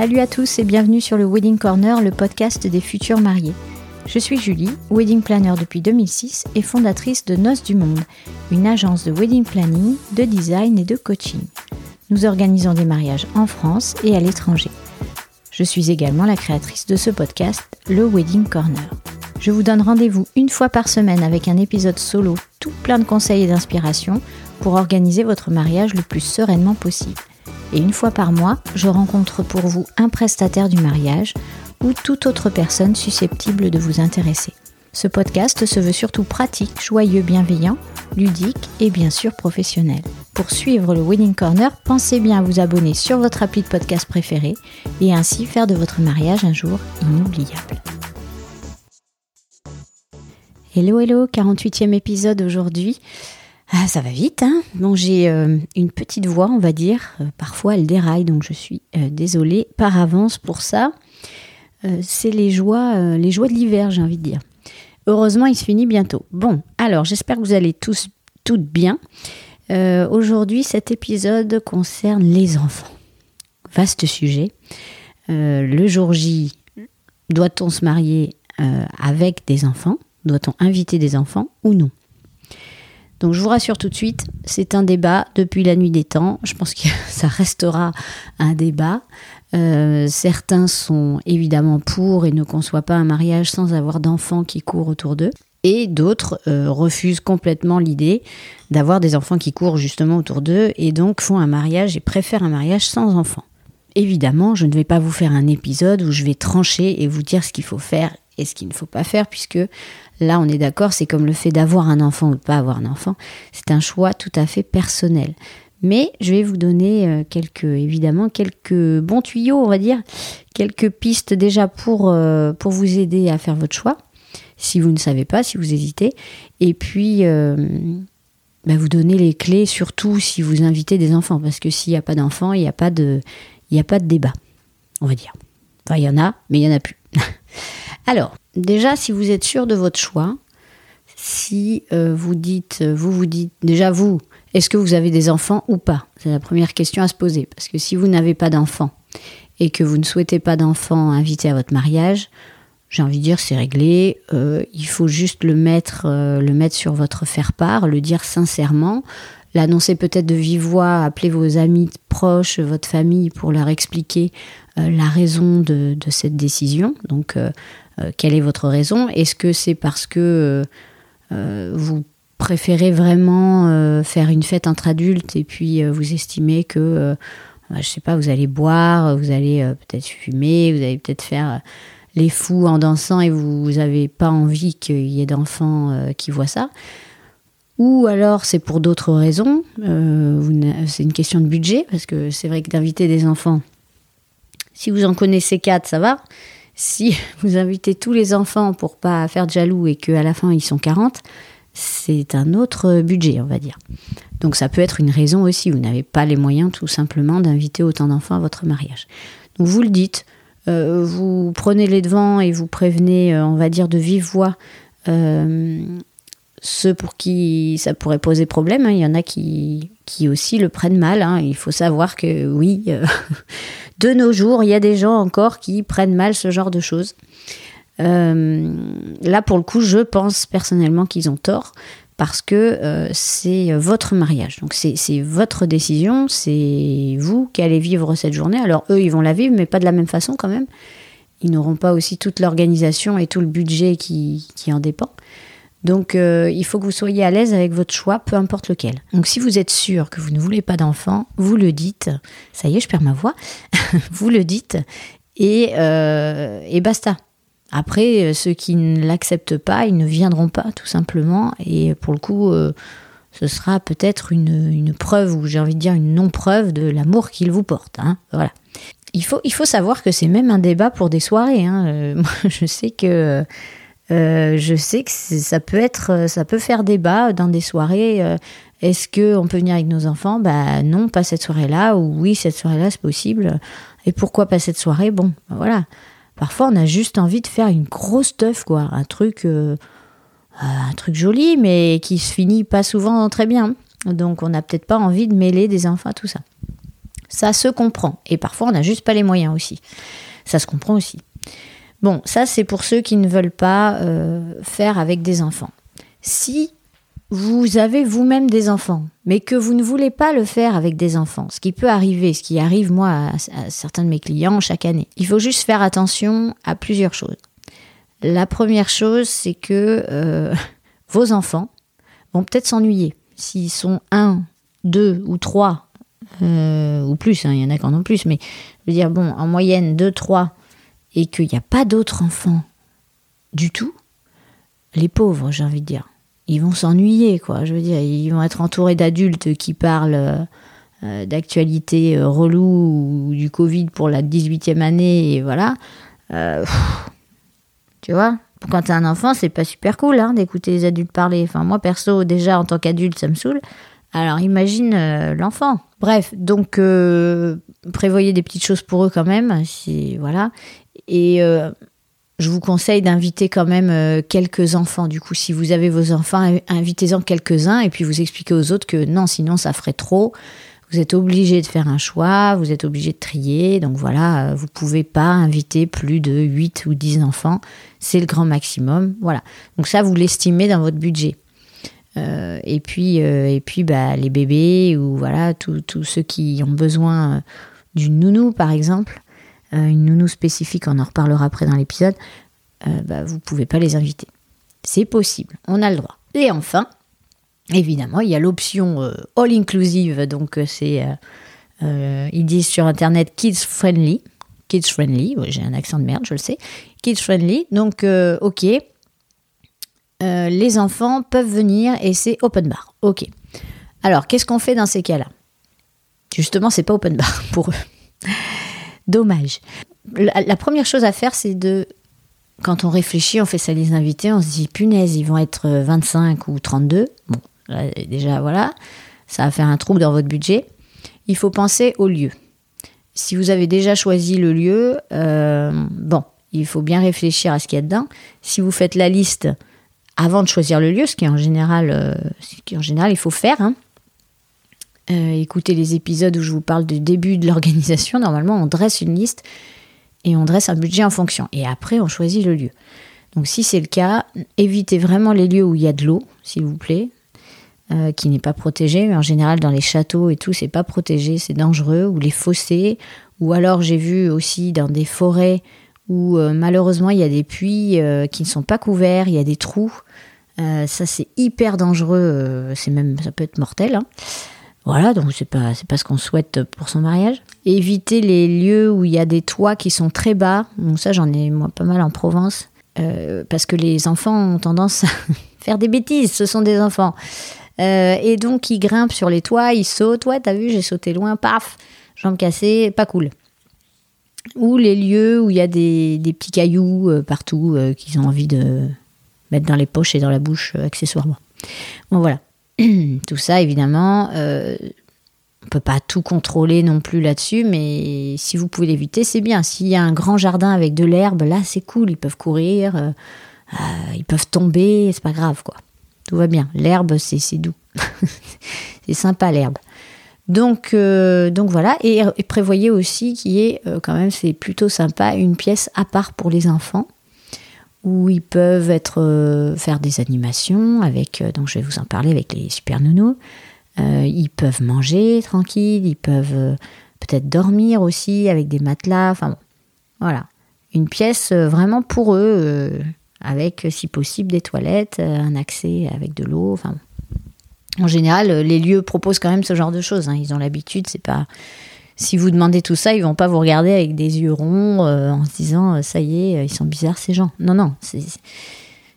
Salut à tous et bienvenue sur le Wedding Corner, le podcast des futurs mariés. Je suis Julie, wedding planner depuis 2006 et fondatrice de Noces du Monde, une agence de wedding planning, de design et de coaching. Nous organisons des mariages en France et à l'étranger. Je suis également la créatrice de ce podcast, le Wedding Corner. Je vous donne rendez-vous une fois par semaine avec un épisode solo tout plein de conseils et d'inspiration pour organiser votre mariage le plus sereinement possible. Et une fois par mois, je rencontre pour vous un prestataire du mariage ou toute autre personne susceptible de vous intéresser. Ce podcast se veut surtout pratique, joyeux, bienveillant, ludique et bien sûr professionnel. Pour suivre le Wedding Corner, pensez bien à vous abonner sur votre appli de podcast préféré et ainsi faire de votre mariage un jour inoubliable. Hello hello, 48e épisode aujourd'hui. Ah, ça va vite, hein j'ai euh, une petite voix, on va dire. Euh, parfois, elle déraille, donc je suis euh, désolée par avance pour ça. c'est les joies, les joies de l'hiver, j'ai envie de dire. Heureusement, il se finit bientôt. Bon, alors, j'espère que vous allez tous, toutes bien. Aujourd'hui, cet épisode concerne les enfants. Vaste sujet. le jour J, doit-on se marier avec des enfants? Doit-on inviter des enfants ou non? Donc je vous rassure tout de suite, c'est un débat depuis la nuit des temps. Je pense que ça restera un débat. Euh, certains sont évidemment pour et ne conçoivent pas un mariage sans avoir d'enfants qui courent autour d'eux. Et d'autres euh, refusent complètement l'idée d'avoir des enfants qui courent justement autour d'eux et donc font un mariage et préfèrent un mariage sans enfants. Évidemment, je ne vais pas vous faire un épisode où je vais trancher et vous dire ce qu'il faut faire et ce qu'il ne faut pas faire, puisque Là, on est d'accord, c'est comme le fait d'avoir un enfant ou de pas avoir un enfant. C'est un choix tout à fait personnel. Mais je vais vous donner euh, quelques, évidemment, quelques bons tuyaux, on va dire, quelques pistes déjà pour, euh, pour vous aider à faire votre choix, si vous ne savez pas, si vous hésitez. Et puis, euh, bah, vous donner les clés, surtout si vous invitez des enfants, parce que s'il n'y a pas d'enfants, il n'y a pas de débat, on va dire. Enfin, il y en a, mais il n'y en a plus. Alors, déjà, si vous êtes sûr de votre choix, si euh, vous dites, euh, vous vous dites, déjà vous, est-ce que vous avez des enfants ou pas? C'est la première question à se poser. Parce que si vous n'avez pas d'enfants et que vous ne souhaitez pas d'enfants invités à votre mariage, j'ai envie de dire c'est réglé. Euh, il faut juste le mettre, le mettre sur votre faire-part, le dire sincèrement, l'annoncer peut-être de vive voix, appeler vos amis proches, votre famille pour leur expliquer la raison de, cette décision. Donc euh, quelle est votre raison? Est-ce que c'est parce que euh, euh, vous préférez vraiment faire une fête entre adultes et puis vous estimez que, je sais pas, vous allez boire, vous allez peut-être fumer, vous allez peut-être faire les fous en dansant et vous n'avez pas envie qu'il y ait d'enfants qui voient ça? Ou alors c'est pour d'autres raisons, c'est une question de budget, parce que c'est vrai que d'inviter des enfants, si vous en connaissez quatre, ça va. Si vous invitez tous les enfants pour pas faire de jaloux et qu'à la fin ils sont 40, c'est un autre budget, on va dire. Donc ça peut être une raison aussi. Vous n'avez pas les moyens tout simplement d'inviter autant d'enfants à votre mariage. Donc vous le dites, euh, vous prenez les devants et vous prévenez, euh, on va dire, de vive voix euh, ceux pour qui ça pourrait poser problème. Hein. Il y en a qui, qui aussi le prennent mal. Hein. Il faut savoir que oui, de nos jours, il y a des gens encore qui prennent mal ce genre de choses. Euh, là, pour le coup, je pense personnellement qu'ils ont tort parce que euh, c'est votre mariage. Donc c'est votre décision, c'est vous qui allez vivre cette journée. Alors eux, ils vont la vivre, mais pas de la même façon quand même. Ils n'auront pas aussi toute l'organisation et tout le budget qui, qui en dépend. Donc euh, il faut que vous soyez à l'aise avec votre choix, peu importe lequel. Donc si vous êtes sûr que vous ne voulez pas d'enfant, vous le dites. Ça y est, je perds ma voix. vous le dites et, euh, et basta. Après, euh, ceux qui ne l'acceptent pas, ils ne viendront pas, tout simplement. Et pour le coup, ce sera peut-être une, une, preuve, ou j'ai envie de dire une non-preuve de l'amour qu'ils vous portent. Hein. Voilà. Il faut, il faut savoir que c'est même un débat pour des soirées. Hein. moi, je sais que euh, je sais que ça peut être, euh, ça peut faire débat dans des soirées. Euh, est-ce que on peut venir avec nos enfants? Bah non, pas cette soirée-là. Ou oui, cette soirée-là, c'est possible. Et pourquoi pas cette soirée? Bon, bah, voilà. Parfois, on a juste envie de faire une grosse teuf, quoi, un truc, un truc joli, mais qui se finit pas souvent très bien. Donc, on n'a peut-être pas envie de mêler des enfants à tout ça. Ça se comprend. Et parfois, on n'a juste pas les moyens aussi. Ça se comprend aussi. Bon, ça, c'est pour ceux qui ne veulent pas euh, faire avec des enfants. Si vous avez vous-même des enfants, mais que vous ne voulez pas le faire avec des enfants, ce qui peut arriver, ce qui arrive moi à, certains de mes clients chaque année, il faut juste faire attention à plusieurs choses. La première chose, c'est que euh, vos enfants vont peut-être s'ennuyer. S'ils sont un, deux ou trois, euh, ou plus, hein, il y en a qui en ont plus, mais je veux dire, bon, en moyenne, deux, trois, et qu'il n'y a pas d'autres enfants du tout, les pauvres, j'ai envie de dire, ils vont s'ennuyer, quoi. Je veux dire, ils vont être entourés d'adultes qui parlent euh, d'actualité euh, relou ou du Covid pour la 18e année, et voilà. Euh, tu vois quand t'es un enfant, c'est pas super cool hein, d'écouter les adultes parler. Enfin, moi, perso, déjà, en tant qu'adulte, ça me saoule. Alors, imagine l'enfant. Bref, donc, prévoyez des petites choses pour eux quand même. Si, voilà. Et je vous conseille d'inviter quand même euh, quelques enfants. Du coup, si vous avez vos enfants, invitez-en quelques-uns et puis vous expliquez aux autres que non, sinon ça ferait trop. Vous êtes obligé de faire un choix, vous êtes obligé de trier. Donc voilà, euh, vous pouvez pas inviter plus de 8 ou 10 enfants. C'est le grand maximum. Voilà. Donc ça, vous l'estimez dans votre budget. Euh, et puis, et puis bah, les bébés ou voilà, tous ceux qui ont besoin d'une nounou, par exemple. Euh, une nounou spécifique, on en reparlera après dans l'épisode, euh, bah, vous ne pouvez pas les inviter. C'est possible, on a le droit. Et enfin, évidemment, il y a l'option euh, all inclusive, donc c'est, ils disent sur internet kids friendly, kids friendly, j'ai un accent de merde, je le sais, kids friendly, donc ok, les enfants peuvent venir et c'est open bar, ok. Alors, qu'est-ce qu'on fait dans ces cas-là? Justement, c'est pas open bar pour eux. Dommage. La, première chose à faire, c'est de quand on réfléchit, on fait ça les invités, on se dit punaise, ils vont être 25 ou 32. Bon, déjà voilà, ça va faire un trou dans votre budget. Il faut penser au lieu. Si vous avez déjà choisi le lieu, euh, bon, il faut bien réfléchir à ce qu'il y a dedans. Si vous faites la liste avant de choisir le lieu, ce qui en général, euh, ce en général il faut faire, hein, euh, écoutez les épisodes où je vous parle du début de l'organisation, normalement on dresse une liste et on dresse un budget en fonction. Et après on choisit le lieu. Donc si c'est le cas, évitez vraiment les lieux où il y a de l'eau, s'il vous plaît, euh, qui n'est pas protégée. En général dans les châteaux et tout, c'est pas protégé, c'est dangereux. Ou les fossés. Ou alors j'ai vu aussi dans des forêts où euh, malheureusement il y a des puits qui ne sont pas couverts, il y a des trous. ça c'est hyper dangereux, c'est même ça peut être mortel. Hein. Voilà, donc c'est pas c'est pas ce qu'on souhaite pour son mariage. Éviter les lieux où il y a des toits qui sont très bas. Donc ça, j'en ai moi pas mal en Provence, euh, parce que les enfants ont tendance à faire des bêtises. Ce sont des enfants, euh, et donc ils grimpent sur les toits, ils sautent. Ouais, t'as vu, j'ai sauté loin, paf, jambes cassées, pas cool. Ou les lieux où il y a des, petits cailloux euh, partout qu'ils ont envie de mettre dans les poches et dans la bouche accessoirement. Bon voilà. tout ça, évidemment, euh, on peut pas tout contrôler non plus là-dessus, mais si vous pouvez l'éviter, c'est bien. S'il y a un grand jardin avec de l'herbe, là, c'est cool. Ils peuvent courir, euh, euh, ils peuvent tomber, c'est pas grave, quoi. Tout va bien. L'herbe, c'est doux. c'est sympa, l'herbe. Donc, donc voilà, et, prévoyez aussi qu'il y ait, quand même, c'est plutôt sympa, une pièce à part pour les enfants où ils peuvent être euh, faire des animations avec euh, donc je vais vous en parler avec les super nounous. Euh, ils peuvent manger tranquille ils peuvent peut-être dormir aussi avec des matelas enfin bon voilà. Une pièce vraiment pour eux avec si possible des toilettes un accès avec de l'eau enfin en général les lieux proposent quand même ce genre de choses hein. ils ont l'habitude c'est pas si vous demandez tout ça, ils vont pas vous regarder avec des yeux ronds euh, en se disant euh, ça y est, euh, ils sont bizarres ces gens. Non, non. Il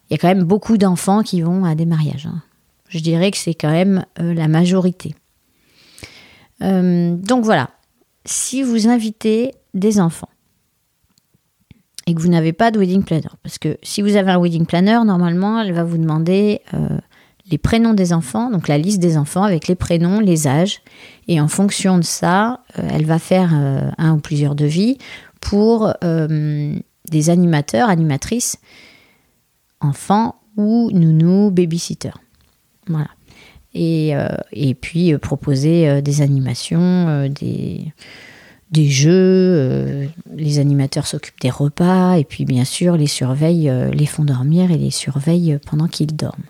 y a quand même beaucoup d'enfants qui vont à des mariages. Hein. Je dirais que c'est quand même la majorité. donc voilà. Si vous invitez des enfants et que vous n'avez pas de wedding planner, parce que si vous avez un wedding planner, normalement, elle va vous demander les prénoms des enfants, donc la liste des enfants avec les prénoms, les âges. Et en fonction de ça, euh, elle va faire euh, un ou plusieurs devis pour euh, des animateurs, animatrices, enfants ou nounous, babysitter. Voilà. Et, puis proposer des animations, des, des jeux, les animateurs s'occupent des repas, et puis bien sûr les surveillent, les font dormir et les surveillent pendant qu'ils dorment.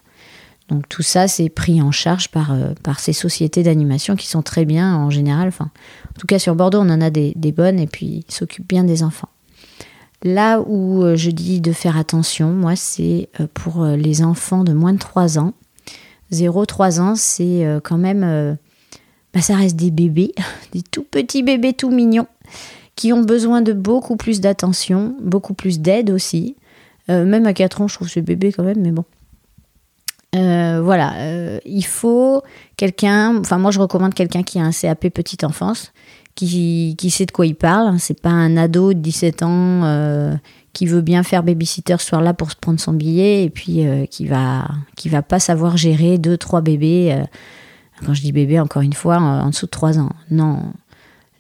Donc tout ça, c'est pris en charge par, euh, par ces sociétés d'animation qui sont très bien en général. Enfin, en tout cas, sur Bordeaux, on en a des, bonnes et puis ils s'occupent bien des enfants. Là où euh, je dis de faire attention, moi, c'est euh, pour les enfants de moins de 3 ans. 0-3 ans, c'est quand même... Bah, ça reste des bébés, des tout petits bébés tout mignons, qui ont besoin de beaucoup plus d'attention, beaucoup plus d'aide aussi. même à 4 ans, je trouve ce bébé quand même, mais bon. Euh, voilà, euh, il faut quelqu'un, enfin moi je recommande quelqu'un qui a un CAP petite enfance, qui, qui sait de quoi il parle. C'est pas un ado de 17 ans euh, qui veut bien faire babysitter ce soir-là pour se prendre son billet et puis qui va qui va pas savoir gérer deux trois bébés. quand je dis bébé, encore une fois, en, dessous de 3 ans. Non.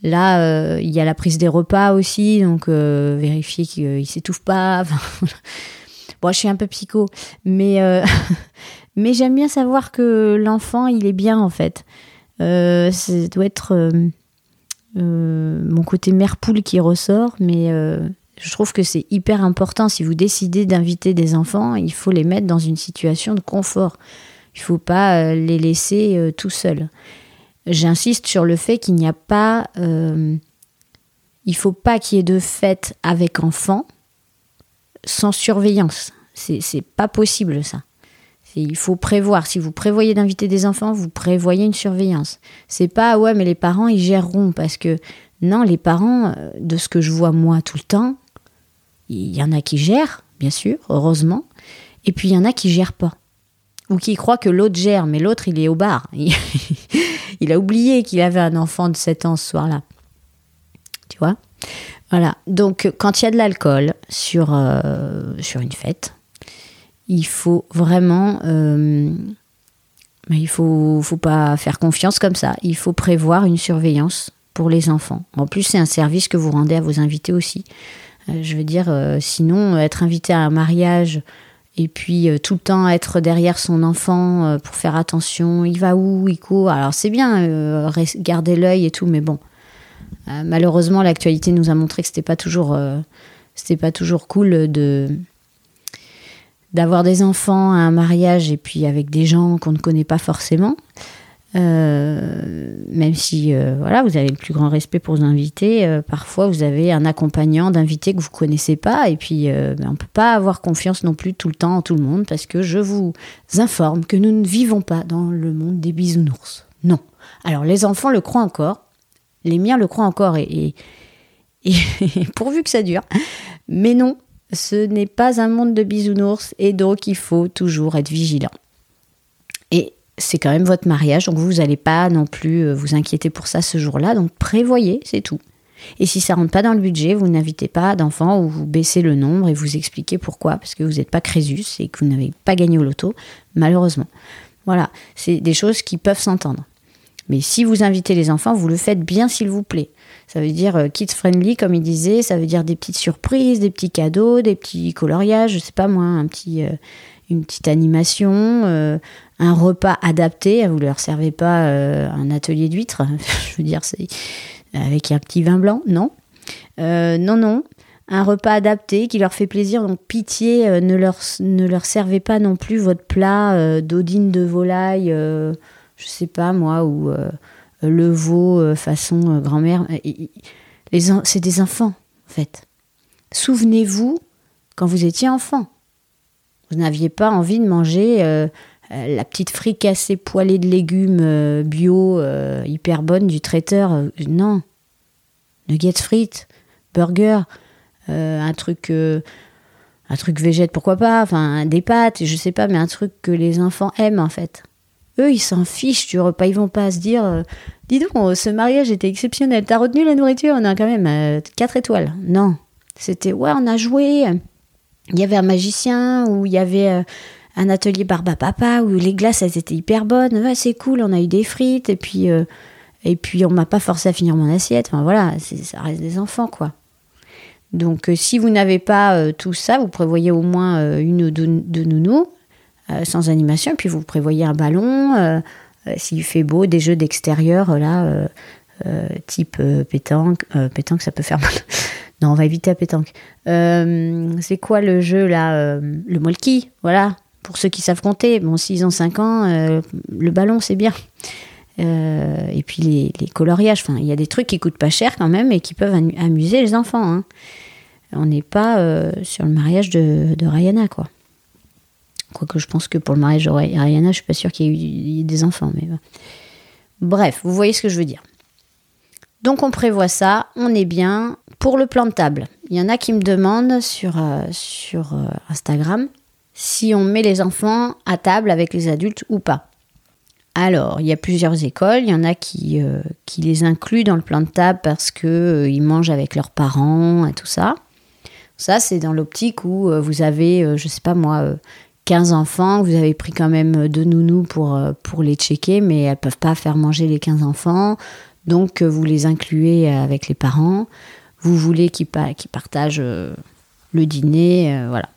Là, il y a la prise des repas aussi, donc vérifier qu'il s'étouffe pas. bon, je suis un peu psycho, mais Mais j'aime bien savoir que l'enfant, il est bien en fait. Euh, ça doit être euh, euh, mon côté mère poule qui ressort, mais je trouve que c'est hyper important. Si vous décidez d'inviter des enfants, il faut les mettre dans une situation de confort. Il ne faut pas les laisser tout seuls. J'insiste sur le fait qu'il n'y a pas. il faut pas qu'il y ait de fête avec enfants sans surveillance. C'est pas possible ça. Il faut prévoir. Si vous prévoyez d'inviter des enfants, vous prévoyez une surveillance. C'est pas ouais, mais les parents ils géreront parce que non, les parents, euh, de ce que je vois moi tout le temps, il y en a qui gèrent, bien sûr, heureusement, et puis il y en a qui gèrent pas ou qui croient que l'autre gère, mais l'autre il est au bar. Il, a oublié qu'il avait un enfant de 7 ans ce soir-là. Tu vois? Voilà. Donc quand il y a de l'alcool sur, euh, sur une fête, il faut vraiment... Euh, il faut, faut pas faire confiance comme ça. Il faut prévoir une surveillance pour les enfants. En plus, c'est un service que vous rendez à vos invités aussi. Euh, je veux dire, euh, sinon, être invité à un mariage et puis tout le temps être derrière son enfant pour faire attention, il va où, il court. Alors c'est bien, garder l'œil et tout, mais bon. malheureusement, l'actualité nous a montré que c'était pas toujours, pas toujours cool de d'avoir des enfants à un mariage et puis avec des gens qu'on ne connaît pas forcément. Euh, même si euh, voilà, vous avez le plus grand respect pour vos invités, euh, parfois vous avez un accompagnant d'invités que vous connaissez pas et puis ben, on peut pas avoir confiance non plus tout le temps en tout le monde parce que je vous informe que nous ne vivons pas dans le monde des bisounours. Non. Alors les enfants le croient encore, les miens le croient encore et pourvu que ça dure. Mais non, ce n'est pas un monde de bisounours et donc il faut toujours être vigilant. Et c'est quand même votre mariage, donc vous n'allez pas non plus euh, vous inquiéter pour ça ce jour-là, donc prévoyez, c'est tout. Et si ça rentre pas dans le budget, vous n'invitez pas d'enfants ou vous baissez le nombre et vous expliquez pourquoi, parce que vous n'êtes pas Crésus et que vous n'avez pas gagné au loto, malheureusement. Voilà, c'est des choses qui peuvent s'entendre. Mais si vous invitez les enfants, vous le faites bien s'il vous plaît. Ça veut dire euh, kids friendly, comme il disait, ça veut dire des petites surprises, des petits cadeaux, des petits coloriages, je sais pas moi, un petit, euh, une petite animation, euh, un repas adapté. Vous ne leur servez pas un atelier d'huîtres, je veux dire, c'est avec un petit vin blanc, non. non, non. Un repas adapté qui leur fait plaisir, donc pitié, ne, leur, ne leur servez pas non plus votre plat d'odine de volaille, je sais pas moi, ou le veau euh, façon euh, grand-mère. C'est des enfants, en fait. Souvenez-vous quand vous étiez enfant. Vous n'aviez pas envie de manger euh, la petite fricassée poêlée de légumes bio hyper bonne du traiteur. non. Nuggets frites, burger, un truc un truc végète, pourquoi pas, enfin des pâtes, je sais pas, mais un truc que les enfants aiment en fait. Eux, ils s'en fichent du repas. Ils vont pas se dire euh, Dis donc, ce mariage était exceptionnel. T'as retenu la nourriture? On a quand même 4 euh, étoiles. Non. C'était Ouais, on a joué. Il y avait un magicien, ou il y avait euh, un atelier barba papa, où les glaces, elles étaient hyper bonnes. Ouais, c'est cool, on a eu des frites, et puis, et puis on m'a pas forcé à finir mon assiette. Enfin voilà, ça reste des enfants, quoi. Donc, si vous n'avez pas tout ça, vous prévoyez au moins une ou deux, de nounous euh, sans animation. Et puis vous prévoyez un ballon, euh, s'il fait beau, des jeux d'extérieur, là, type pétanque. pétanque, ça peut faire mal. non, on va éviter la pétanque. c'est quoi le jeu là Le molki, voilà. Pour ceux qui savent compter, bon, s'ils ont 5 ans, le ballon, c'est bien. et puis les, coloriages, enfin, il y a des trucs qui coûtent pas cher quand même et qui peuvent amuser les enfants. Hein on n'est pas euh, sur le mariage de, de Rihanna, quoi. Quoique je pense que pour le mariage de Rihanna, je suis pas sûre qu'il y, ait des enfants. Mais Bref, vous voyez ce que je veux dire. Donc on prévoit ça, on est bien. Pour le plan de table, il y en a qui me demandent sur, euh, sur euh, Instagram si on met les enfants à table avec les adultes ou pas. Alors, il y a plusieurs écoles. Il y en a qui, qui les incluent dans le plan de table parce qu'ils mangent avec leurs parents et tout ça. Ça, c'est dans l'optique où euh, vous avez, euh, je sais pas moi, 15 euh, enfants, vous avez pris quand même deux nounous pour, pour les checker, mais elles peuvent pas faire manger les 15 enfants. Donc, vous les incluez avec les parents. Vous voulez qu'ils partagent le dîner, voilà.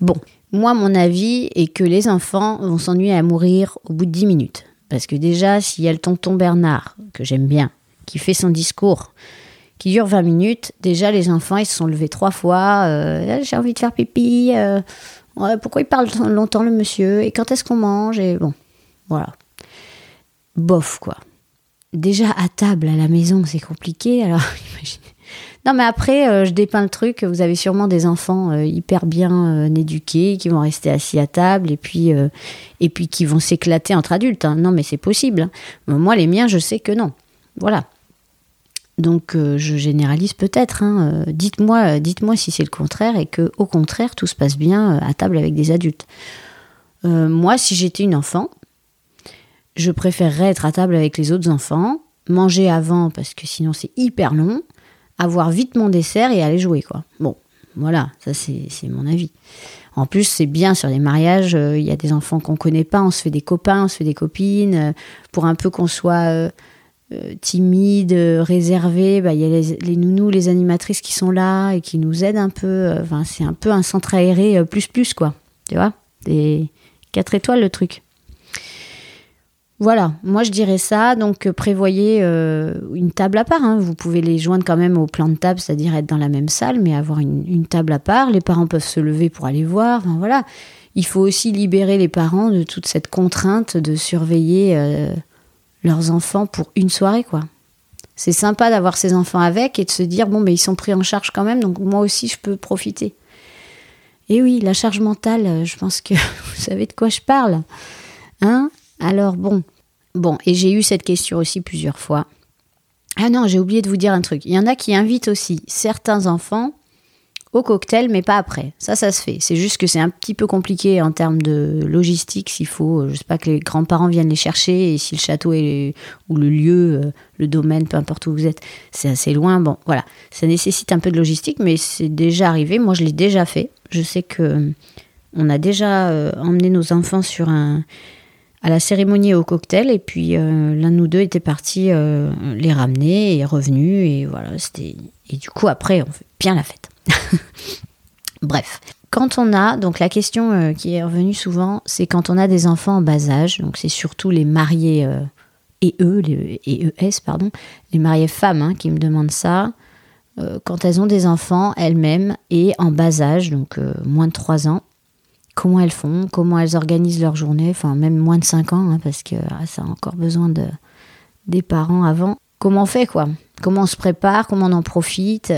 Bon, moi, mon avis est que les enfants vont s'ennuyer à mourir au bout de 10 minutes. Parce que déjà, s'il y a le tonton Bernard, que j'aime bien, qui fait son discours, qui dure 20 minutes. Déjà, les enfants, ils se sont levés trois fois. Euh, j'ai envie de faire pipi. Euh, pourquoi il parle longtemps, le monsieur Et quand est-ce qu'on mange Et bon, voilà. Bof, quoi. Déjà, à table, à la maison, c'est compliqué. Alors, imaginez. Non, mais après, euh, je dépeins le truc. Vous avez sûrement des enfants hyper bien éduqués qui vont rester assis à table et puis, et puis qui vont s'éclater entre adultes. Hein. Non, mais c'est possible. Hein. Moi, les miens, je sais que non. Voilà. Donc euh, je généralise peut-être. Hein, euh, dites-moi, dites-moi si c'est le contraire et que au contraire tout se passe bien euh, à table avec des adultes. moi, si j'étais une enfant, je préférerais être à table avec les autres enfants, manger avant parce que sinon c'est hyper long, avoir vite mon dessert et aller jouer quoi. Bon, voilà, ça c'est mon avis. En plus, c'est bien sur les mariages, il y a des enfants qu'on connaît pas, on se fait des copains, on se fait des copines, pour un peu qu'on soit euh, timide, réservé, bah, il y a les, nounous, les animatrices qui sont là et qui nous aident un peu. Euh, enfin, c'est un peu un centre aéré euh, plus plus quoi. Tu vois? Des 4 étoiles le truc. Voilà, moi je dirais ça. Donc prévoyez une table à part. Hein. Vous pouvez les joindre quand même au plan de table, c'est-à-dire être dans la même salle, mais avoir une, table à part. Les parents peuvent se lever pour aller voir. Enfin, voilà. Il faut aussi libérer les parents de toute cette contrainte de surveiller leurs enfants pour une soirée, quoi. C'est sympa d'avoir ses enfants avec et de se dire, bon, mais ils sont pris en charge quand même, donc moi aussi, je peux profiter. Et oui, la charge mentale, euh, je pense que vous savez de quoi je parle. Hein Alors, bon. Bon, et j'ai eu cette question aussi plusieurs fois. Ah non, j'ai oublié de vous dire un truc. Il y en a qui invitent aussi certains enfants au cocktail, mais pas après. Ça, ça se fait. C'est juste que c'est un petit peu compliqué en termes de logistique, s'il faut, euh, je sais pas, que les grands-parents viennent les chercher, et si le château est, ou le lieu, euh, le domaine, peu importe où vous êtes, c'est assez loin. Bon, voilà. Ça nécessite un peu de logistique, mais c'est déjà arrivé. Moi, je l'ai déjà fait. Je sais que euh, on a déjà emmené nos enfants sur un, à la cérémonie au cocktail, et puis l'un ou deux était parti les ramener et revenu, et voilà, c'était. Et du coup, après, on fait bien la fête. Bref. Quand on a, donc la question euh, qui est revenue souvent, c'est quand on a des enfants en bas âge, donc c'est surtout les mariés euh, et eux, les ES, pardon, les mariés femmes hein, qui me demandent ça, euh, quand elles ont des enfants elles-mêmes et en bas âge, donc moins de 3 ans, comment elles font, comment elles organisent leur journée, enfin même moins de 5 ans, hein, parce que ah, ça a encore besoin de, des parents avant. Comment on fait quoi? Comment on se prépare? Comment on en profite?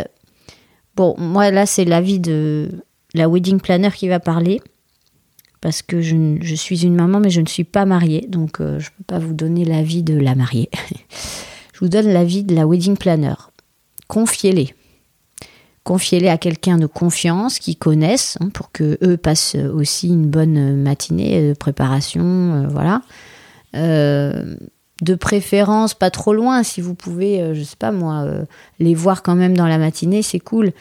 Bon, moi là, c'est l'avis de la wedding planner qui va parler. Parce que je, suis une maman, mais je ne suis pas mariée. Donc, euh, je ne peux pas vous donner l'avis de la mariée. je vous donne l'avis de la wedding planner. Confiez-les. Confiez-les à quelqu'un de confiance, qui connaissent, hein, pour que eux passent aussi une bonne matinée de préparation. Euh, voilà. Euh, de préférence pas trop loin si vous pouvez euh, je sais pas moi euh, les voir quand même dans la matinée c'est cool.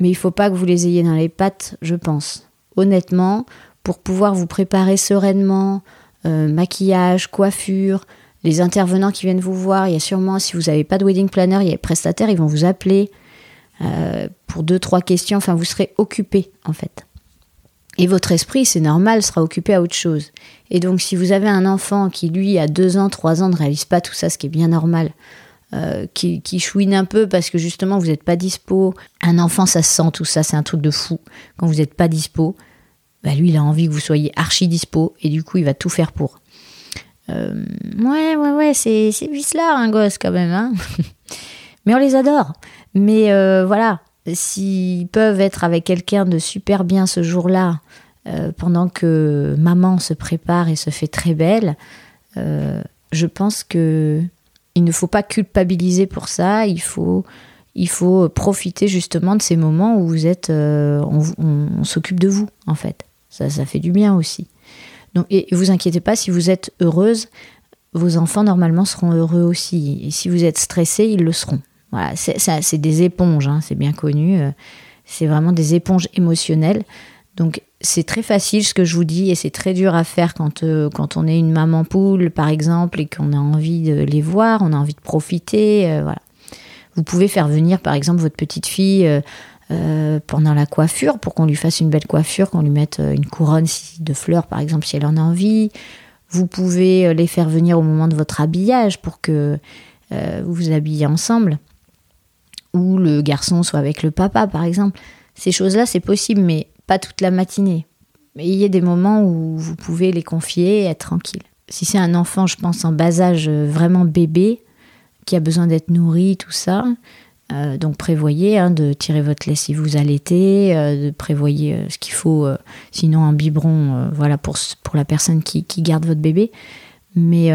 Mais il faut pas que vous les ayez dans les pattes je pense. Honnêtement pour pouvoir vous préparer sereinement euh, maquillage coiffure les intervenants qui viennent vous voir il y a sûrement si vous n'avez pas de wedding planner il y a des prestataires ils vont vous appeler pour deux trois questions. Enfin vous serez occupé en fait Et votre esprit, c'est normal, sera occupé à autre chose. Et donc, si vous avez un enfant qui, lui, à 2 ans, 3 ans, ne réalise pas tout ça, ce qui est bien normal, euh, qui, chouine un peu parce que justement, vous n'êtes pas dispo. Un enfant, ça se sent tout ça, c'est un truc de fou. Quand vous n'êtes pas dispo, bah, lui, il a envie que vous soyez archi dispo et du coup, il va tout faire pour. Euh, ouais, ouais, ouais, c'est, c'est vicelard, un gosse quand même. Hein Mais on les adore. Mais euh, voilà, s'ils peuvent être avec quelqu'un de super bien ce jour-là, euh, pendant que maman se prépare et se fait très belle, euh, je pense que il ne faut pas culpabiliser pour ça. Il faut, il faut profiter justement de ces moments où vous êtes, on, on, s'occupe de vous en fait. Ça, ça fait du bien aussi. Donc, et vous inquiétez pas si vous êtes heureuse, vos enfants normalement seront heureux aussi. Et si vous êtes stressé, ils le seront. Voilà, c'est des éponges, hein, c'est bien connu. Euh, c'est vraiment des éponges émotionnelles. Donc c'est très facile ce que je vous dis et c'est très dur à faire quand, euh, quand on est une maman poule par exemple et qu'on a envie de les voir, on a envie de profiter. Euh, voilà. Vous pouvez faire venir par exemple votre petite fille pendant la coiffure pour qu'on lui fasse une belle coiffure, qu'on lui mette une couronne de fleurs par exemple si elle en a envie. Vous pouvez les faire venir au moment de votre habillage pour que vous vous habillez ensemble ou le garçon soit avec le papa, par exemple. Ces choses-là, c'est possible, mais pas toute la matinée. Mais il y a des moments où vous pouvez les confier et être tranquille. Si c'est un enfant, je pense, en bas âge, euh, vraiment bébé, qui a besoin d'être nourri, tout ça, euh, donc prévoyez hein, de tirer votre lait si vous allaitez, euh, de prévoyer ce qu'il faut, sinon un biberon, voilà pour, pour la personne qui garde votre bébé. Mais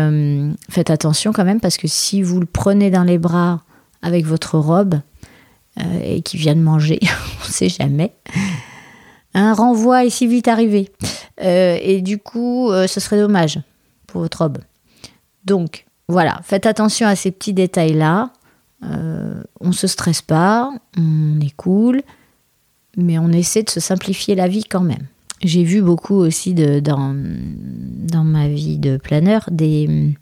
faites attention quand même parce que si vous le prenez dans les bras avec votre robe, euh, et qui vient de manger, on ne sait jamais. Un renvoi est si vite arrivé. Euh, et du coup, euh, ce serait dommage pour votre robe. Donc, voilà, faites attention à ces petits détails-là. on ne se stresse pas, on est cool, mais on essaie de se simplifier la vie quand même. J'ai vu beaucoup aussi de, dans, dans ma vie de planeur des,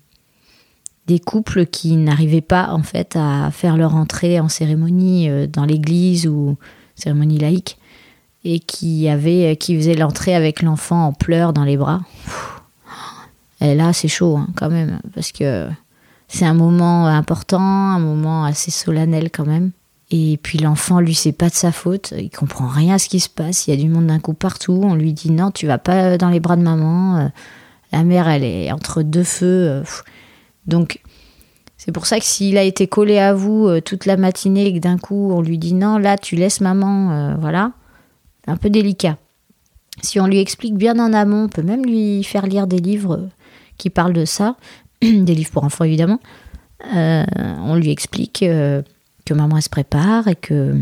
des couples qui n'arrivaient pas en fait à faire leur entrée en cérémonie euh, dans l'église ou cérémonie laïque et qui avaient qui faisaient l'entrée avec l'enfant en pleurs dans les bras. Et là, c'est chaud hein, quand même parce que c'est un moment important, un moment assez solennel quand même. Et puis l'enfant, lui, c'est pas de sa faute. Il comprend rien à ce qui se passe. Il y a du monde d'un coup partout. On lui dit non, tu vas pas dans les bras de maman. Euh, la mère, elle est entre deux feux. Euh, donc, c'est pour ça que s'il a été collé à vous euh, toute la matinée et que d'un coup on lui dit non, là tu laisses maman, euh, voilà, un peu délicat. Si on lui explique bien en amont, on peut même lui faire lire des livres euh, qui parlent de ça, des livres pour enfants évidemment. on lui explique que maman se prépare et que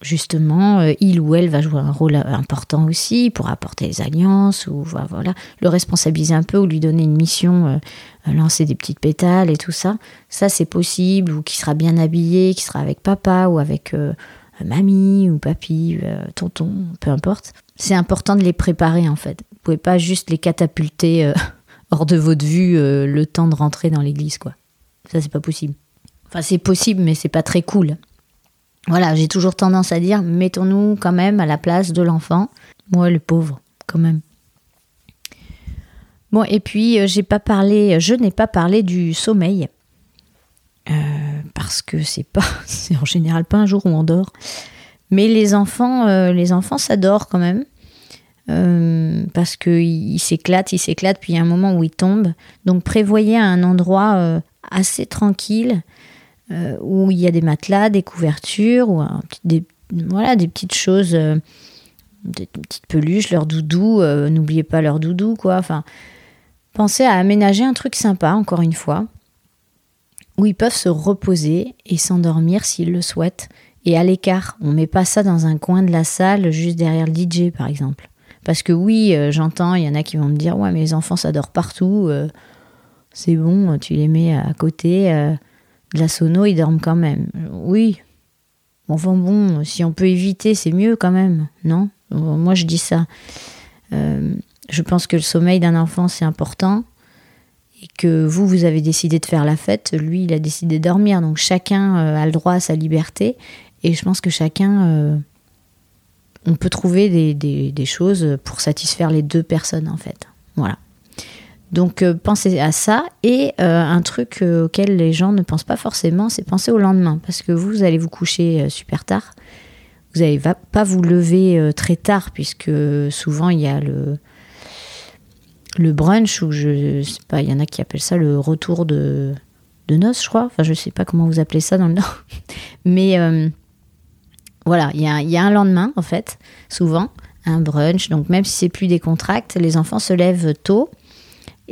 justement, euh, il ou elle va jouer un rôle important aussi pour apporter les alliances ou voilà, le responsabiliser un peu ou lui donner une mission, euh, lancer des petites pétales et tout ça. Ça, c'est possible ou qui sera bien habillé, qui sera avec papa ou avec euh, mamie ou papy, tonton, peu importe. C'est important de les préparer en fait. Vous pouvez pas juste les catapulter hors de votre vue le temps de rentrer dans l'église quoi. Ça, c'est pas possible. Enfin, c'est possible, mais c'est pas très cool. Voilà, j'ai toujours tendance à dire, mettons-nous quand même à la place de l'enfant. Moi, le pauvre, quand même. Bon, et puis, euh, j'ai pas parlé, je n'ai pas parlé du sommeil. Euh, parce que c'est pas, c'est en général pas un jour où on dort. Mais les enfants, euh, les enfants s'adorent quand même. parce qu'ils s'éclatent, ils s'éclatent, puis il y a un moment où ils tombent. Donc prévoyez un endroit assez tranquille euh, où il y a des matelas, des couvertures, ou des, voilà, des petites choses, euh, des petites peluches, leur doudou, euh, n'oubliez pas leur doudou, quoi. Enfin, pensez à aménager un truc sympa, encore une fois, où ils peuvent se reposer et s'endormir s'ils le souhaitent, et à l'écart. On met pas ça dans un coin de la salle, juste derrière le DJ, par exemple. Parce que oui, j'entends, il y en a qui vont me dire, ouais, mais les enfants s'adorent partout, c'est bon, tu les mets à côté de la sono, ils dorment quand même. Oui. Enfin bon, si on peut éviter, c'est mieux quand même, non? Moi, je dis ça. Euh, je pense que le sommeil d'un enfant, c'est important. Et que vous, vous avez décidé de faire la fête, lui, il a décidé de dormir. Donc chacun euh, a le droit à sa liberté. Et je pense que chacun euh, on peut trouver des, choses pour satisfaire les deux personnes en fait. Voilà. Donc pensez à ça et un truc auquel les gens ne pensent pas forcément, c'est penser au lendemain parce que vous allez vous coucher super tard. Vous n'allez pas vous lever très tard puisque souvent il y a le brunch ou je sais pas, il y en a qui appellent ça le retour de, de noces, je crois. Enfin, je sais pas comment vous appelez ça dans le Nord. Mais euh, voilà, il y a, y a, un lendemain, en fait, souvent, un brunch. Donc, même si c'est plus des contracts, les enfants se lèvent tôt.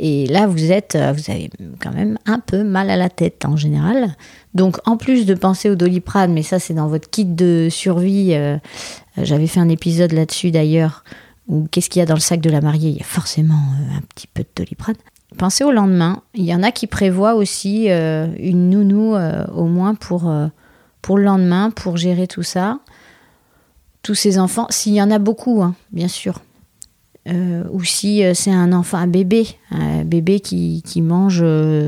Et là, vous êtes, euh, vous avez quand même un peu mal à la tête en général. Donc, en plus de penser au doliprane, mais ça, c'est dans votre kit de survie. Euh, j'avais fait un épisode là-dessus d'ailleurs ou qu'est-ce qu'il y a dans le sac de la mariée? Il y a forcément euh, un petit peu de doliprane. Pensez au lendemain. Il y en a qui prévoient aussi euh, une nounou euh, au moins pour, pour le lendemain, pour gérer tout ça. Tous ces enfants, s'il y en a beaucoup, hein, bien sûr. Ou si c'est un enfant, un bébé, un bébé qui, mange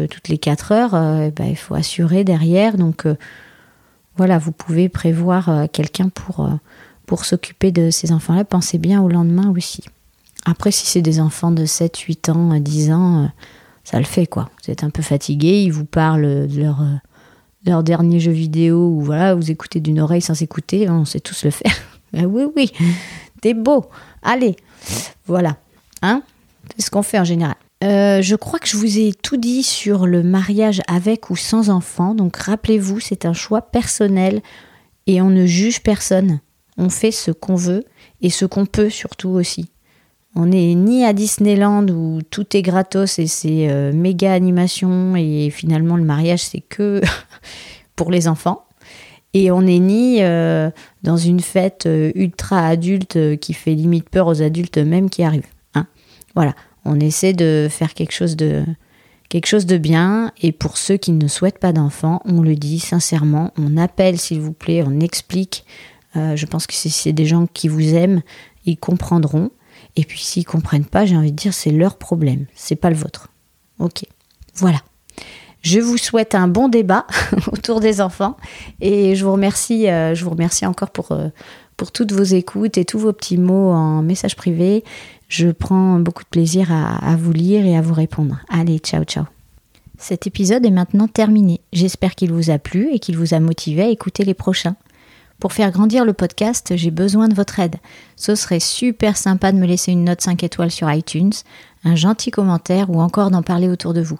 toutes les 4 heures, eh ben, il faut assurer derrière. Donc voilà, vous pouvez prévoir quelqu'un pour pour s'occuper de ces enfants-là, pensez bien au lendemain aussi. Après, si c'est des enfants de 7, 8 ans, 10 ans, euh, ça le fait quoi. Vous êtes un peu fatigué, ils vous parlent de leur, euh, leur dernier jeu vidéo ou voilà, vous écoutez d'une oreille sans écouter, on sait tous le faire. Ben oui, oui, t'es beau. Allez, voilà. Hein C'est ce qu'on fait en général. Euh, je crois que je vous ai tout dit sur le mariage avec ou sans enfant. Donc rappelez-vous, c'est un choix personnel et on ne juge personne on fait ce qu'on veut et ce qu'on peut surtout aussi. On n'est ni à Disneyland où tout est gratos et c'est euh, méga animation et finalement le mariage c'est que pour les enfants. Et on n'est ni euh, dans une fête euh, ultra adulte qui fait limite peur aux adultes même qui arrivent. Hein. Voilà, on essaie de faire quelque chose de, quelque chose de bien. Et pour ceux qui ne souhaitent pas d'enfants, on le dit sincèrement, on appelle s'il vous plaît, on explique euh, je pense que si c'est des gens qui vous aiment, ils comprendront. Et puis s'ils comprennent pas, j'ai envie de dire c'est leur problème, c'est pas le vôtre. Ok, voilà. Je vous souhaite un bon débat autour des enfants et je vous remercie, euh, je vous remercie encore pour, euh, pour toutes vos écoutes et tous vos petits mots en message privé. Je prends beaucoup de plaisir à, à vous lire et à vous répondre. Allez, ciao, ciao. Cet épisode est maintenant terminé. J'espère qu'il vous a plu et qu'il vous a motivé à écouter les prochains. Pour faire grandir le podcast, j'ai besoin de votre aide. Ce serait super sympa de me laisser une note 5 étoiles sur iTunes, un gentil commentaire ou encore d'en parler autour de vous.